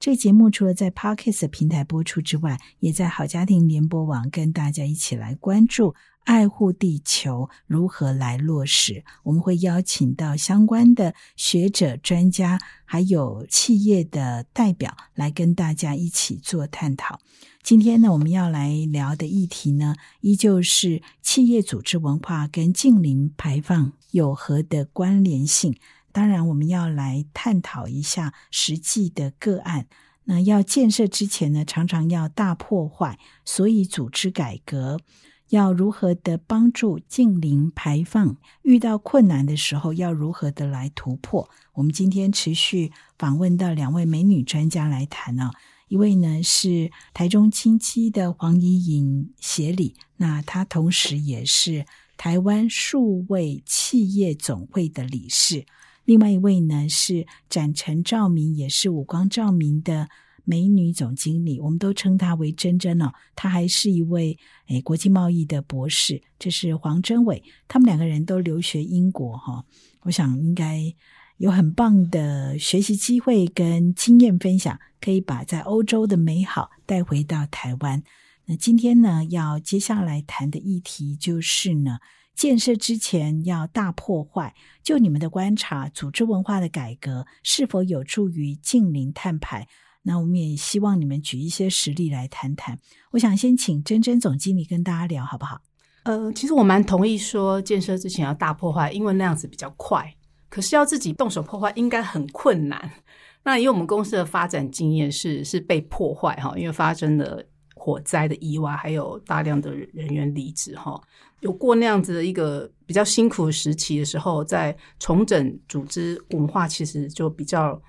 这节目除了在 Podcast 平台播出之外，也在好家庭联播网跟大家一起来关注爱护地球如何来落实。我们会邀请到相关的学者、专家，还有企业的代表来跟大家一起做探讨。今天呢，我们要来聊的议题呢，依旧是企业组织文化跟近零排放有何的关联性。当然，我们要来探讨一下实际的个案。那要建设之前呢，常常要大破坏，所以组织改革要如何的帮助近零排放？遇到困难的时候，要如何的来突破？我们今天持续访问到两位美女专家来谈啊。一位呢是台中清基的黄怡颖协理，那她同时也是台湾数位企业总会的理事。另外一位呢是展成照明，也是五光照明的美女总经理，我们都称她为珍珍哦。她还是一位诶国际贸易的博士，这是黄真伟。他们两个人都留学英国哈，我想应该有很棒的学习机会跟经验分享，可以把在欧洲的美好带回到台湾。那今天呢，要接下来谈的议题就是呢。建设之前要大破坏，就你们的观察，组织文化的改革是否有助于近邻碳排？那我们也希望你们举一些实例来谈谈。我想先请珍珍总经理跟大家聊，好不好？呃，其实我蛮同意说建设之前要大破坏，因为那样子比较快。可是要自己动手破坏，应该很困难。那因为我们公司的发展经验是是被破坏哈，因为发生了火灾的意外，还有大量的人员离职哈。有过那样子的一个比较辛苦时期的时候，在重整组织文化，其实就比较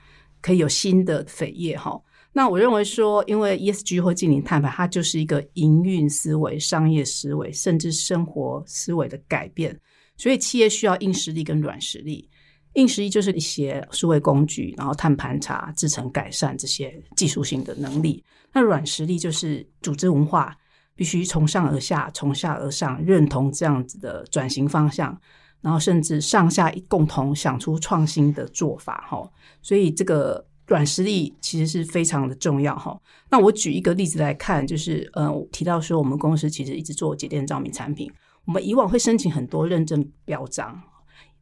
可以有新的扉页哈。那我认为说，因为 ESG 或近零碳排，它就是一个营运思维、商业思维，甚至生活思维的改变，所以企业需要硬实力跟软实力。硬实力就是一些数位工具，然后碳盘查、制成改善这些技术性的能力。那软实力就是组织文化。必须从上而下，从下而上认同这样子的转型方向，然后甚至上下共同想出创新的做法，哈。所以这个软实力其实是非常的重要，哈。那我举一个例子来看，就是呃，提到说我们公司其实一直做节电照明产品，我们以往会申请很多认证标章，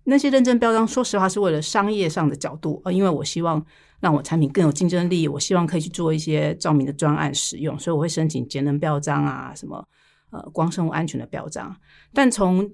那些认证标章，说实话是为了商业上的角度，呃，因为我希望。让我产品更有竞争力，我希望可以去做一些照明的专案使用，所以我会申请节能标章啊，什么呃光生物安全的标章。但从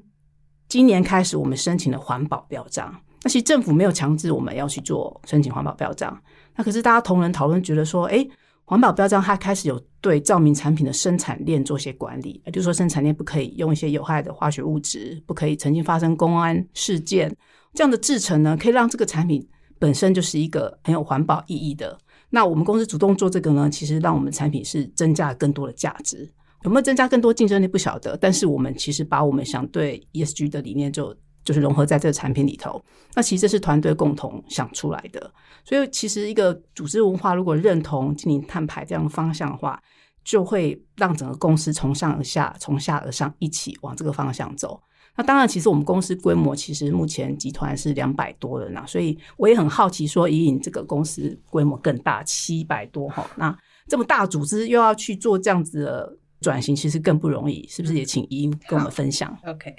今年开始，我们申请了环保标章。那其实政府没有强制我们要去做申请环保标章，那可是大家同仁讨论觉得说，哎，环保标章它开始有对照明产品的生产链做些管理，也就是说生产链不可以用一些有害的化学物质，不可以曾经发生公安事件这样的制成呢，可以让这个产品。本身就是一个很有环保意义的。那我们公司主动做这个呢，其实让我们产品是增加更多的价值。有没有增加更多竞争力不晓得，但是我们其实把我们想对 ESG 的理念就就是融合在这个产品里头。那其实这是团队共同想出来的。所以其实一个组织文化如果认同经营碳排这样的方向的话，就会让整个公司从上而下、从下而上一起往这个方向走。那当然，其实我们公司规模其实目前集团是两百多人啊，所以我也很好奇，说以你这个公司规模更大，七百多哈，那这么大组织又要去做这样子的转型，其实更不容易，是不是？也请怡跟我们分享。OK，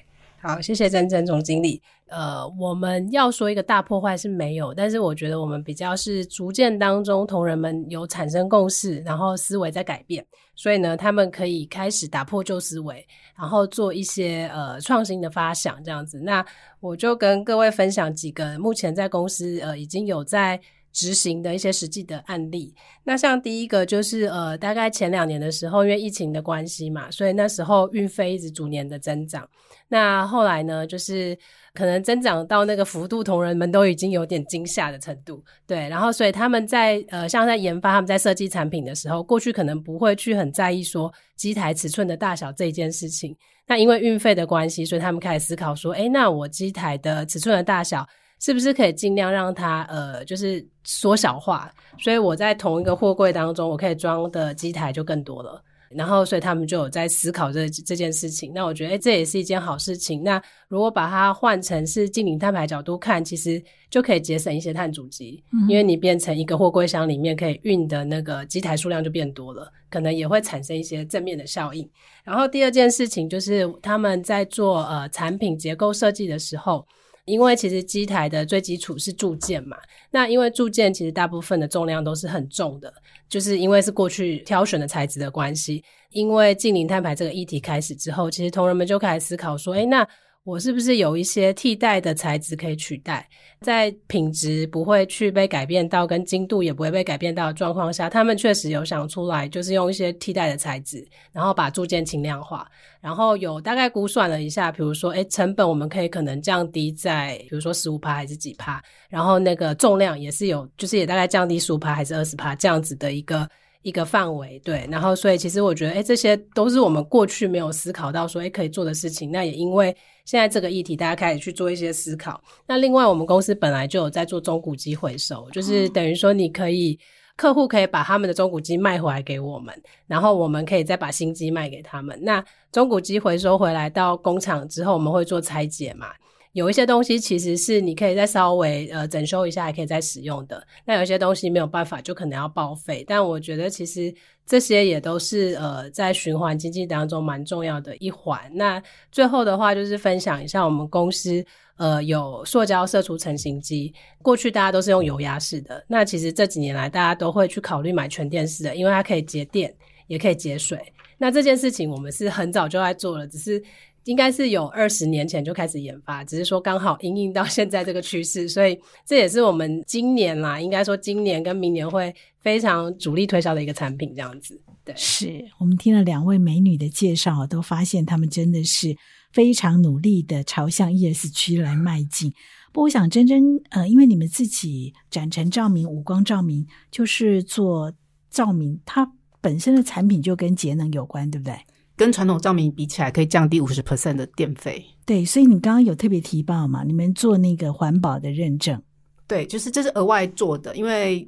好，谢谢曾曾总经理。呃，我们要说一个大破坏是没有，但是我觉得我们比较是逐渐当中同仁们有产生共识，然后思维在改变，所以呢，他们可以开始打破旧思维，然后做一些呃创新的发想这样子。那我就跟各位分享几个目前在公司呃已经有在执行的一些实际的案例。那像第一个就是呃，大概前两年的时候，因为疫情的关系嘛，所以那时候运费一直逐年的增长。那后来呢，就是可能增长到那个幅度，同仁们都已经有点惊吓的程度。对，然后所以他们在呃，像在研发他们在设计产品的时候，过去可能不会去很在意说机台尺寸的大小这件事情。那因为运费的关系，所以他们开始思考说，哎，那我机台的尺寸的大小是不是可以尽量让它呃，就是缩小化？所以我在同一个货柜当中，我可以装的机台就更多了。然后，所以他们就有在思考这这件事情。那我觉得，哎，这也是一件好事情。那如果把它换成是近零碳排角度看，其实就可以节省一些碳足迹，因为你变成一个货柜箱里面可以运的那个机台数量就变多了，可能也会产生一些正面的效应。然后第二件事情就是他们在做呃产品结构设计的时候。因为其实机台的最基础是铸件嘛，那因为铸件其实大部分的重量都是很重的，就是因为是过去挑选的材质的关系。因为近零碳排这个议题开始之后，其实同仁们就开始思考说，哎，那。我是不是有一些替代的材质可以取代，在品质不会去被改变到，跟精度也不会被改变到的状况下，他们确实有想出来，就是用一些替代的材质，然后把铸件轻量化，然后有大概估算了一下，比如说，哎，成本我们可以可能降低在，比如说十五帕还是几帕，然后那个重量也是有，就是也大概降低十五帕还是二十帕这样子的一个。一个范围，对，然后所以其实我觉得，哎，这些都是我们过去没有思考到说，哎，可以做的事情。那也因为现在这个议题，大家开始去做一些思考。那另外，我们公司本来就有在做中古机回收，就是等于说，你可以客户可以把他们的中古机卖回来给我们，然后我们可以再把新机卖给他们。那中古机回收回来到工厂之后，我们会做拆解嘛？有一些东西其实是你可以再稍微呃整修一下，还可以再使用的。那有些东西没有办法，就可能要报废。但我觉得其实这些也都是呃在循环经济当中蛮重要的一环。那最后的话就是分享一下我们公司呃有塑胶射出成型机。过去大家都是用油压式的，那其实这几年来大家都会去考虑买全电式的，因为它可以节电，也可以节水。那这件事情我们是很早就在做了，只是。应该是有二十年前就开始研发，只是说刚好应应到现在这个趋势，所以这也是我们今年啦，应该说今年跟明年会非常主力推销的一个产品，这样子。对，是我们听了两位美女的介绍，都发现她们真的是非常努力的朝向 ES 区来迈进。不过，我想真真呃，因为你们自己展成照明、五光照明，就是做照明，它本身的产品就跟节能有关，对不对？跟传统照明比起来，可以降低五十 percent 的电费。对，所以你刚刚有特别提报嘛？你们做那个环保的认证？对，就是这是额外做的，因为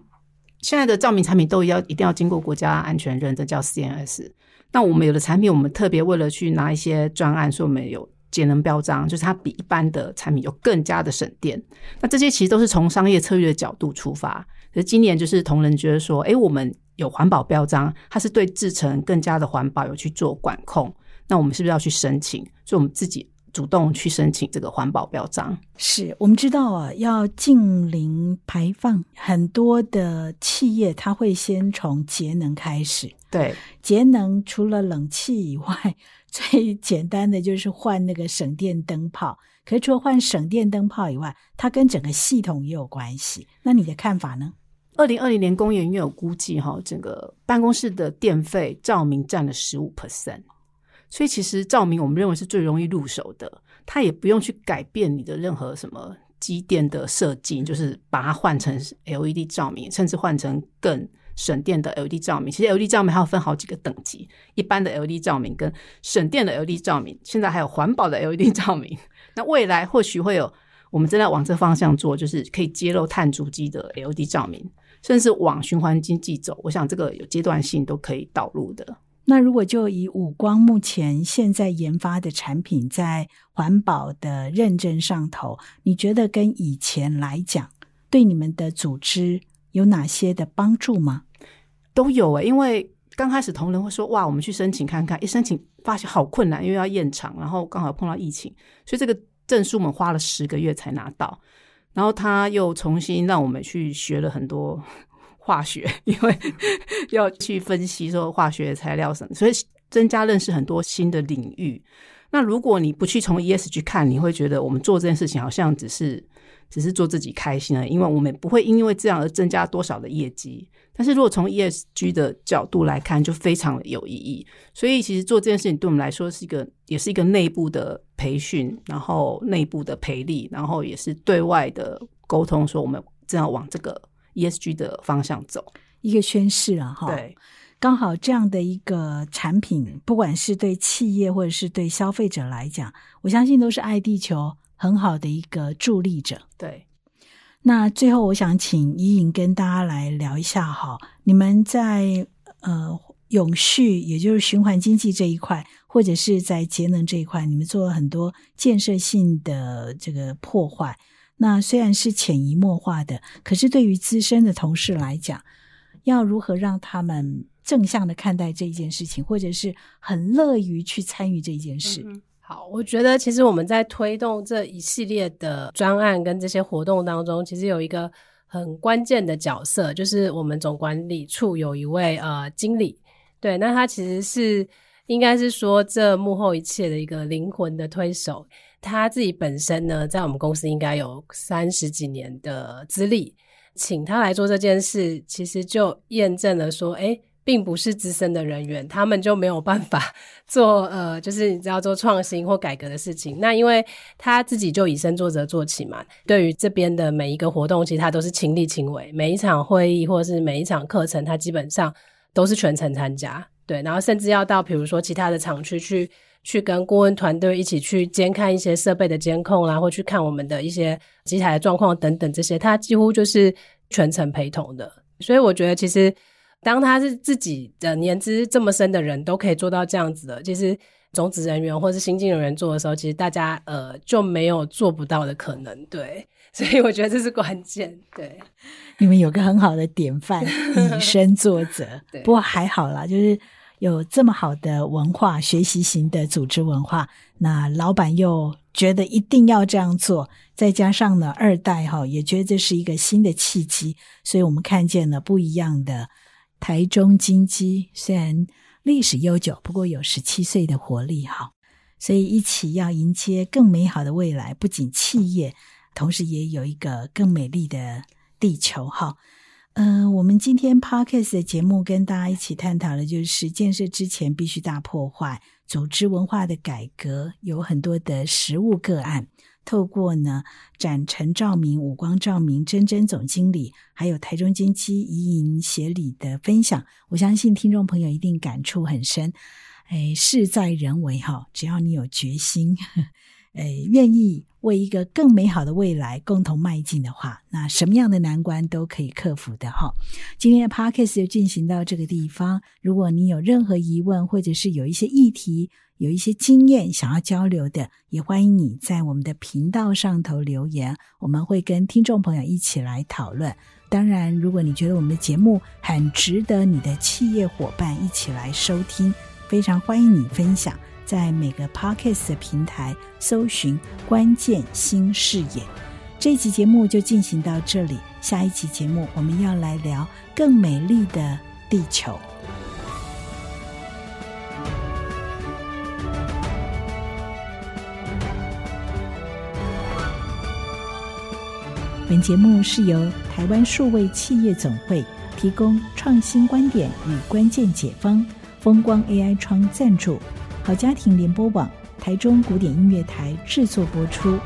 现在的照明产品都要一定要经过国家安全认证，叫 CNS。那我们有的产品，我们特别为了去拿一些专案，所以我们有节能标章，就是它比一般的产品有更加的省电。那这些其实都是从商业策略的角度出发。可是今年就是同仁觉得说，哎，我们。有环保标章，它是对制成更加的环保有去做管控。那我们是不是要去申请？所以我们自己主动去申请这个环保标章。是我们知道啊，要近零排放，很多的企业它会先从节能开始。对，节能除了冷气以外，最简单的就是换那个省电灯泡。可是除了换省电灯泡以外，它跟整个系统也有关系。那你的看法呢？二零二零年工研院有估计，哈，整个办公室的电费照明占了十五 percent，所以其实照明我们认为是最容易入手的，它也不用去改变你的任何什么机电的设计，就是把它换成 LED 照明，甚至换成更省电的 LED 照明。其实 LED 照明还要分好几个等级，一般的 LED 照明跟省电的 LED 照明，现在还有环保的 LED 照明。那未来或许会有，我们正在往这方向做，就是可以揭露碳足迹的 LED 照明。甚至往循环经济走，我想这个有阶段性都可以导入的。那如果就以五光目前现在研发的产品在环保的认证上头，你觉得跟以前来讲，对你们的组织有哪些的帮助吗？都有诶，因为刚开始同仁会说：“哇，我们去申请看看。”一申请发现好困难，因为要验厂，然后刚好碰到疫情，所以这个证书我们花了十个月才拿到。然后他又重新让我们去学了很多化学，因为要去分析说化学材料什么，所以增加认识很多新的领域。那如果你不去从 ESG 看，你会觉得我们做这件事情好像只是只是做自己开心了，因为我们不会因为这样而增加多少的业绩。但是如果从 ESG 的角度来看，就非常的有意义。所以其实做这件事情对我们来说是一个，也是一个内部的培训，然后内部的培力，然后也是对外的沟通，说我们正要往这个 ESG 的方向走，一个宣示啊，哈。对。刚好这样的一个产品，不管是对企业或者是对消费者来讲，我相信都是爱地球很好的一个助力者。对。那最后，我想请怡颖跟大家来聊一下哈，你们在呃永续，也就是循环经济这一块，或者是在节能这一块，你们做了很多建设性的这个破坏。那虽然是潜移默化的，可是对于资深的同事来讲，要如何让他们正向的看待这一件事情，或者是很乐于去参与这一件事？好，我觉得其实我们在推动这一系列的专案跟这些活动当中，其实有一个很关键的角色，就是我们总管理处有一位呃经理，对，那他其实是应该是说这幕后一切的一个灵魂的推手。他自己本身呢，在我们公司应该有三十几年的资历，请他来做这件事，其实就验证了说，哎。并不是资深的人员，他们就没有办法 做呃，就是你知道做创新或改革的事情。那因为他自己就以身作则做起嘛，对于这边的每一个活动，其实他都是亲力亲为，每一场会议或是每一场课程，他基本上都是全程参加。对，然后甚至要到比如说其他的厂区去，去跟顾问团队一起去监看一些设备的监控啦，或去看我们的一些机台的状况等等这些，他几乎就是全程陪同的。所以我觉得其实。当他是自己的年资这么深的人都可以做到这样子的，其实种子人员或是新进人员做的时候，其实大家呃就没有做不到的可能，对，所以我觉得这是关键。对，你们有个很好的典范，以身作则。对，不过还好啦，就是有这么好的文化，学习型的组织文化，那老板又觉得一定要这样做，再加上呢二代哈也觉得这是一个新的契机，所以我们看见了不一样的。台中金鸡虽然历史悠久，不过有十七岁的活力哈，所以一起要迎接更美好的未来。不仅企业，同时也有一个更美丽的地球哈。嗯，我们今天 Parkes 的节目跟大家一起探讨的就是建设之前必须大破坏，组织文化的改革，有很多的实物个案。透过呢，展陈照明、五光照明、珍珍总经理，还有台中金基怡营协理的分享，我相信听众朋友一定感触很深。哎，事在人为哈，只要你有决心，哎，愿意为一个更美好的未来共同迈进的话，那什么样的难关都可以克服的哈。今天的 podcast 就进行到这个地方，如果你有任何疑问，或者是有一些议题。有一些经验想要交流的，也欢迎你在我们的频道上头留言，我们会跟听众朋友一起来讨论。当然，如果你觉得我们的节目很值得你的企业伙伴一起来收听，非常欢迎你分享，在每个 Podcast 的平台搜寻“关键新视野”。这期节目就进行到这里，下一期节目我们要来聊更美丽的地球。本节目是由台湾数位企业总会提供创新观点与关键解方，风光 AI 窗赞助，好家庭联播网台中古典音乐台制作播出。